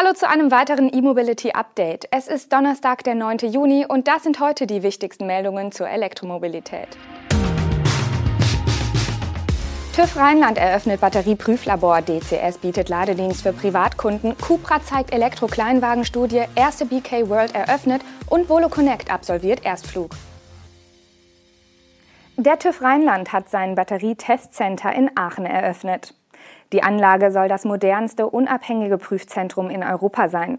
Hallo zu einem weiteren E-Mobility Update. Es ist Donnerstag, der 9. Juni und das sind heute die wichtigsten Meldungen zur Elektromobilität. TÜV Rheinland eröffnet Batterieprüflabor, DCS bietet Ladedienst für Privatkunden, Cupra zeigt Elektro-Kleinwagenstudie, erste BK World eröffnet und Volo Connect absolviert Erstflug. Der TÜV Rheinland hat sein Batterietestcenter in Aachen eröffnet. Die Anlage soll das modernste unabhängige Prüfzentrum in Europa sein.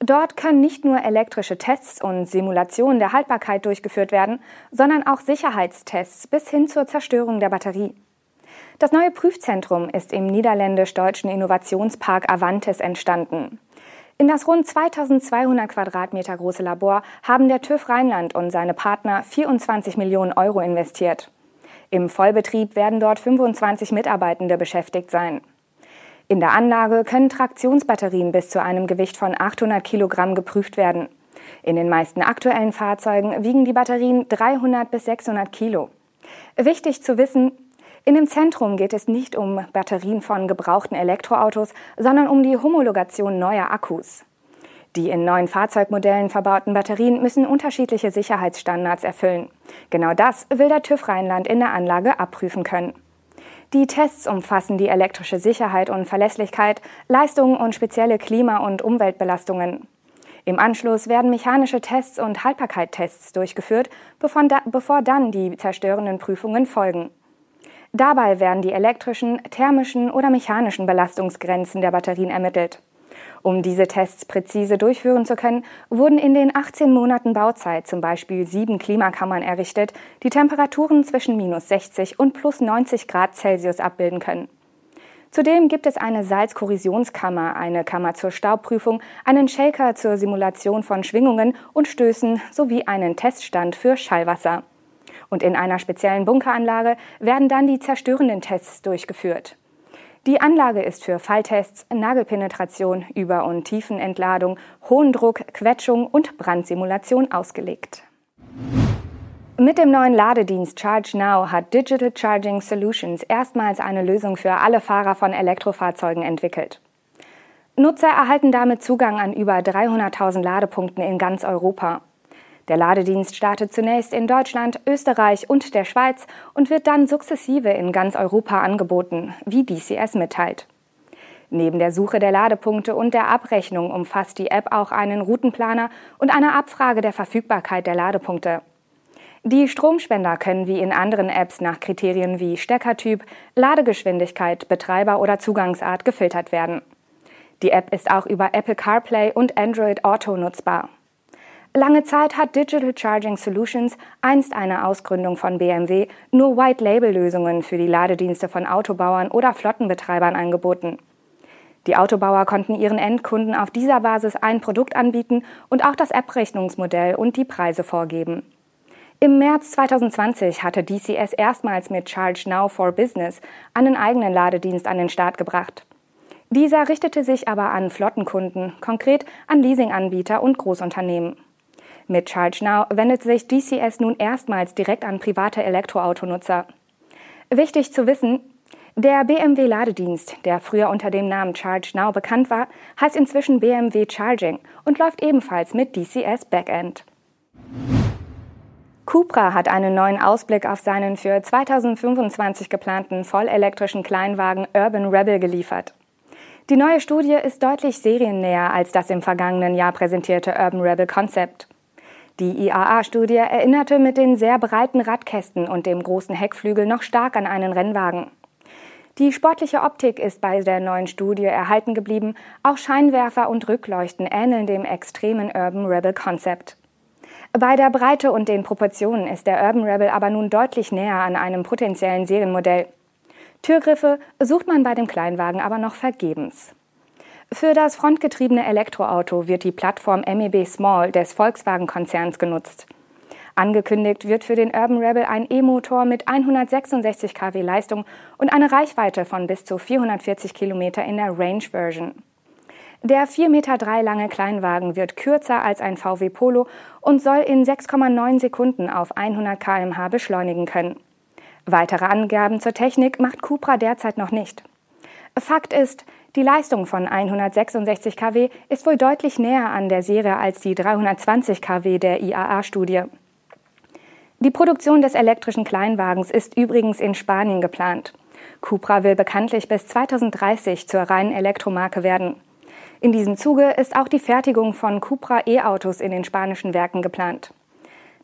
Dort können nicht nur elektrische Tests und Simulationen der Haltbarkeit durchgeführt werden, sondern auch Sicherheitstests bis hin zur Zerstörung der Batterie. Das neue Prüfzentrum ist im niederländisch-deutschen Innovationspark Avantis entstanden. In das rund 2200 Quadratmeter große Labor haben der TÜV Rheinland und seine Partner 24 Millionen Euro investiert. Im Vollbetrieb werden dort 25 Mitarbeitende beschäftigt sein. In der Anlage können Traktionsbatterien bis zu einem Gewicht von 800 Kilogramm geprüft werden. In den meisten aktuellen Fahrzeugen wiegen die Batterien 300 bis 600 Kilo. Wichtig zu wissen, in dem Zentrum geht es nicht um Batterien von gebrauchten Elektroautos, sondern um die Homologation neuer Akkus. Die in neuen Fahrzeugmodellen verbauten Batterien müssen unterschiedliche Sicherheitsstandards erfüllen. Genau das will der TÜV Rheinland in der Anlage abprüfen können. Die Tests umfassen die elektrische Sicherheit und Verlässlichkeit, Leistungen und spezielle Klima- und Umweltbelastungen. Im Anschluss werden mechanische Tests und Haltbarkeitstests durchgeführt, bevor, da, bevor dann die zerstörenden Prüfungen folgen. Dabei werden die elektrischen, thermischen oder mechanischen Belastungsgrenzen der Batterien ermittelt. Um diese Tests präzise durchführen zu können, wurden in den 18 Monaten Bauzeit zum Beispiel sieben Klimakammern errichtet, die Temperaturen zwischen minus 60 und plus 90 Grad Celsius abbilden können. Zudem gibt es eine Salzkorrosionskammer, eine Kammer zur Staubprüfung, einen Shaker zur Simulation von Schwingungen und Stößen sowie einen Teststand für Schallwasser. Und in einer speziellen Bunkeranlage werden dann die zerstörenden Tests durchgeführt. Die Anlage ist für Falltests, Nagelpenetration, Über- und Tiefenentladung, hohen Druck, Quetschung und Brandsimulation ausgelegt. Mit dem neuen Ladedienst Charge Now hat Digital Charging Solutions erstmals eine Lösung für alle Fahrer von Elektrofahrzeugen entwickelt. Nutzer erhalten damit Zugang an über 300.000 Ladepunkten in ganz Europa. Der Ladedienst startet zunächst in Deutschland, Österreich und der Schweiz und wird dann sukzessive in ganz Europa angeboten, wie DCS mitteilt. Neben der Suche der Ladepunkte und der Abrechnung umfasst die App auch einen Routenplaner und eine Abfrage der Verfügbarkeit der Ladepunkte. Die Stromspender können wie in anderen Apps nach Kriterien wie Steckertyp, Ladegeschwindigkeit, Betreiber oder Zugangsart gefiltert werden. Die App ist auch über Apple CarPlay und Android Auto nutzbar. Lange Zeit hat Digital Charging Solutions, einst eine Ausgründung von BMW, nur White-Label-Lösungen für die Ladedienste von Autobauern oder Flottenbetreibern angeboten. Die Autobauer konnten ihren Endkunden auf dieser Basis ein Produkt anbieten und auch das App-Rechnungsmodell und die Preise vorgeben. Im März 2020 hatte DCS erstmals mit Charge Now for Business einen eigenen Ladedienst an den Start gebracht. Dieser richtete sich aber an Flottenkunden, konkret an Leasinganbieter und Großunternehmen. Mit Charge Now wendet sich DCS nun erstmals direkt an private Elektroautonutzer. Wichtig zu wissen, der BMW Ladedienst, der früher unter dem Namen Charge Now bekannt war, heißt inzwischen BMW Charging und läuft ebenfalls mit DCS Backend. Cupra hat einen neuen Ausblick auf seinen für 2025 geplanten vollelektrischen Kleinwagen Urban Rebel geliefert. Die neue Studie ist deutlich seriennäher als das im vergangenen Jahr präsentierte Urban Rebel Konzept. Die IAA-Studie erinnerte mit den sehr breiten Radkästen und dem großen Heckflügel noch stark an einen Rennwagen. Die sportliche Optik ist bei der neuen Studie erhalten geblieben, auch Scheinwerfer und Rückleuchten ähneln dem extremen Urban Rebel Konzept. Bei der Breite und den Proportionen ist der Urban Rebel aber nun deutlich näher an einem potenziellen Serienmodell. Türgriffe sucht man bei dem Kleinwagen aber noch vergebens. Für das frontgetriebene Elektroauto wird die Plattform MEB Small des Volkswagen-Konzerns genutzt. Angekündigt wird für den Urban Rebel ein E-Motor mit 166 kW Leistung und eine Reichweite von bis zu 440 Kilometer in der Range Version. Der 4,3 Meter lange Kleinwagen wird kürzer als ein VW Polo und soll in 6,9 Sekunden auf 100 km/h beschleunigen können. Weitere Angaben zur Technik macht Cupra derzeit noch nicht. Fakt ist, Die Leistung von 166 kW ist wohl deutlich näher an der Serie als die 320 kW der IAA-Studie. Die Produktion des elektrischen Kleinwagens ist übrigens in Spanien geplant. Cupra will bekanntlich bis 2030 zur reinen Elektromarke werden. In diesem Zuge ist auch die Fertigung von Cupra E-Autos in den spanischen Werken geplant.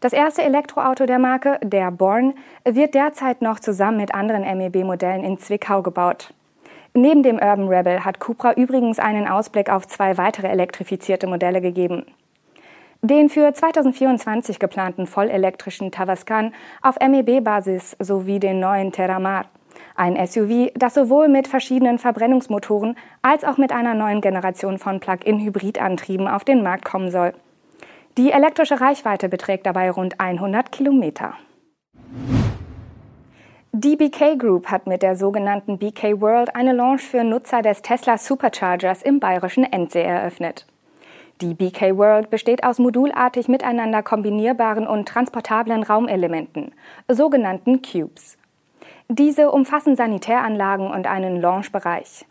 Das erste Elektroauto der Marke, der Born, wird derzeit noch zusammen mit anderen MEB-Modellen in Zwickau gebaut. Neben dem Urban Rebel hat Cupra übrigens einen Ausblick auf zwei weitere elektrifizierte Modelle gegeben. Den für 2024 geplanten vollelektrischen Tavascan auf MEB-Basis sowie den neuen Terramar. Ein SUV, das sowohl mit verschiedenen Verbrennungsmotoren als auch mit einer neuen Generation von Plug-in-Hybridantrieben auf den Markt kommen soll. Die elektrische Reichweite beträgt dabei rund 100 Kilometer. Die BK Group hat mit der sogenannten BK World eine Launch für Nutzer des Tesla Superchargers im bayerischen Endsee eröffnet. Die BK World besteht aus modulartig miteinander kombinierbaren und transportablen Raumelementen, sogenannten Cubes. Diese umfassen Sanitäranlagen und einen Launchbereich.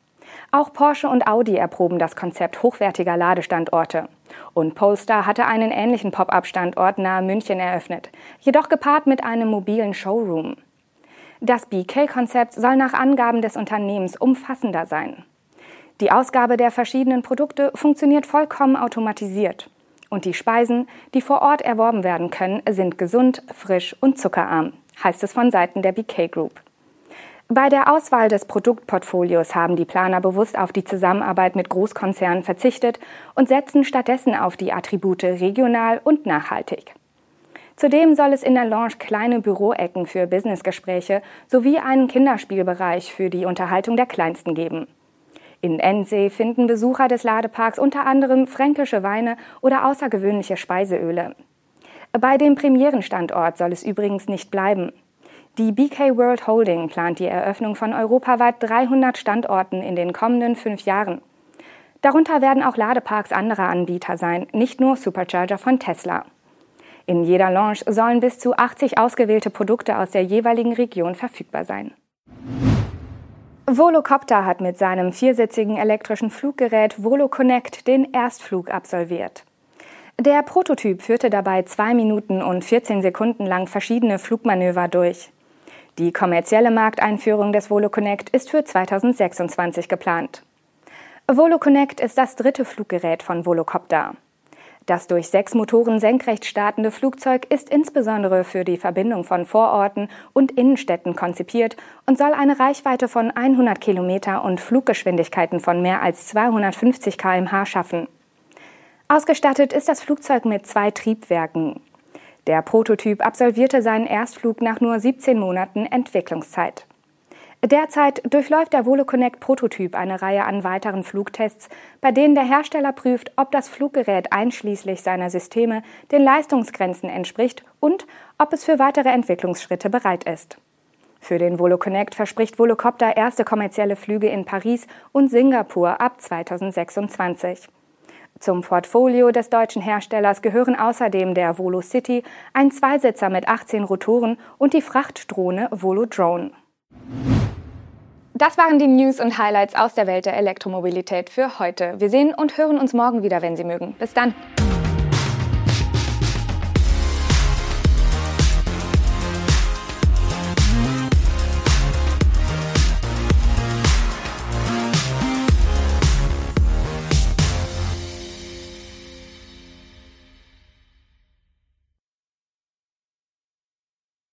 Auch Porsche und Audi erproben das Konzept hochwertiger Ladestandorte. Und Polestar hatte einen ähnlichen Pop-up-Standort nahe München eröffnet, jedoch gepaart mit einem mobilen Showroom. Das BK-Konzept soll nach Angaben des Unternehmens umfassender sein. Die Ausgabe der verschiedenen Produkte funktioniert vollkommen automatisiert. Und die Speisen, die vor Ort erworben werden können, sind gesund, frisch und zuckerarm, heißt es von Seiten der BK Group. Bei der Auswahl des Produktportfolios haben die Planer bewusst auf die Zusammenarbeit mit Großkonzernen verzichtet und setzen stattdessen auf die Attribute regional und nachhaltig. Zudem soll es in der Lounge kleine Büroecken für Businessgespräche sowie einen Kinderspielbereich für die Unterhaltung der Kleinsten geben. In Endsee finden Besucher des Ladeparks unter anderem fränkische Weine oder außergewöhnliche Speiseöle. Bei dem Premierenstandort soll es übrigens nicht bleiben. Die BK World Holding plant die Eröffnung von europaweit 300 Standorten in den kommenden fünf Jahren. Darunter werden auch Ladeparks anderer Anbieter sein, nicht nur Supercharger von Tesla. In jeder Launch sollen bis zu 80 ausgewählte Produkte aus der jeweiligen Region verfügbar sein. Volocopter hat mit seinem viersitzigen elektrischen Fluggerät VoloConnect den Erstflug absolviert. Der Prototyp führte dabei zwei Minuten und 14 Sekunden lang verschiedene Flugmanöver durch. Die kommerzielle Markteinführung des VoloConnect ist für 2026 geplant. VoloConnect ist das dritte Fluggerät von Volocopter. Das durch sechs Motoren senkrecht startende Flugzeug ist insbesondere für die Verbindung von Vororten und Innenstädten konzipiert und soll eine Reichweite von 100 Kilometer und Fluggeschwindigkeiten von mehr als 250 km/h schaffen. Ausgestattet ist das Flugzeug mit zwei Triebwerken. Der Prototyp absolvierte seinen Erstflug nach nur 17 Monaten Entwicklungszeit. Derzeit durchläuft der VoloConnect Prototyp eine Reihe an weiteren Flugtests, bei denen der Hersteller prüft, ob das Fluggerät einschließlich seiner Systeme den Leistungsgrenzen entspricht und ob es für weitere Entwicklungsschritte bereit ist. Für den VoloConnect verspricht Volocopter erste kommerzielle Flüge in Paris und Singapur ab 2026. Zum Portfolio des deutschen Herstellers gehören außerdem der Volo City, ein Zweisitzer mit 18 Rotoren und die Frachtdrohne Volo Drone. Das waren die News und Highlights aus der Welt der Elektromobilität für heute. Wir sehen und hören uns morgen wieder, wenn Sie mögen. Bis dann.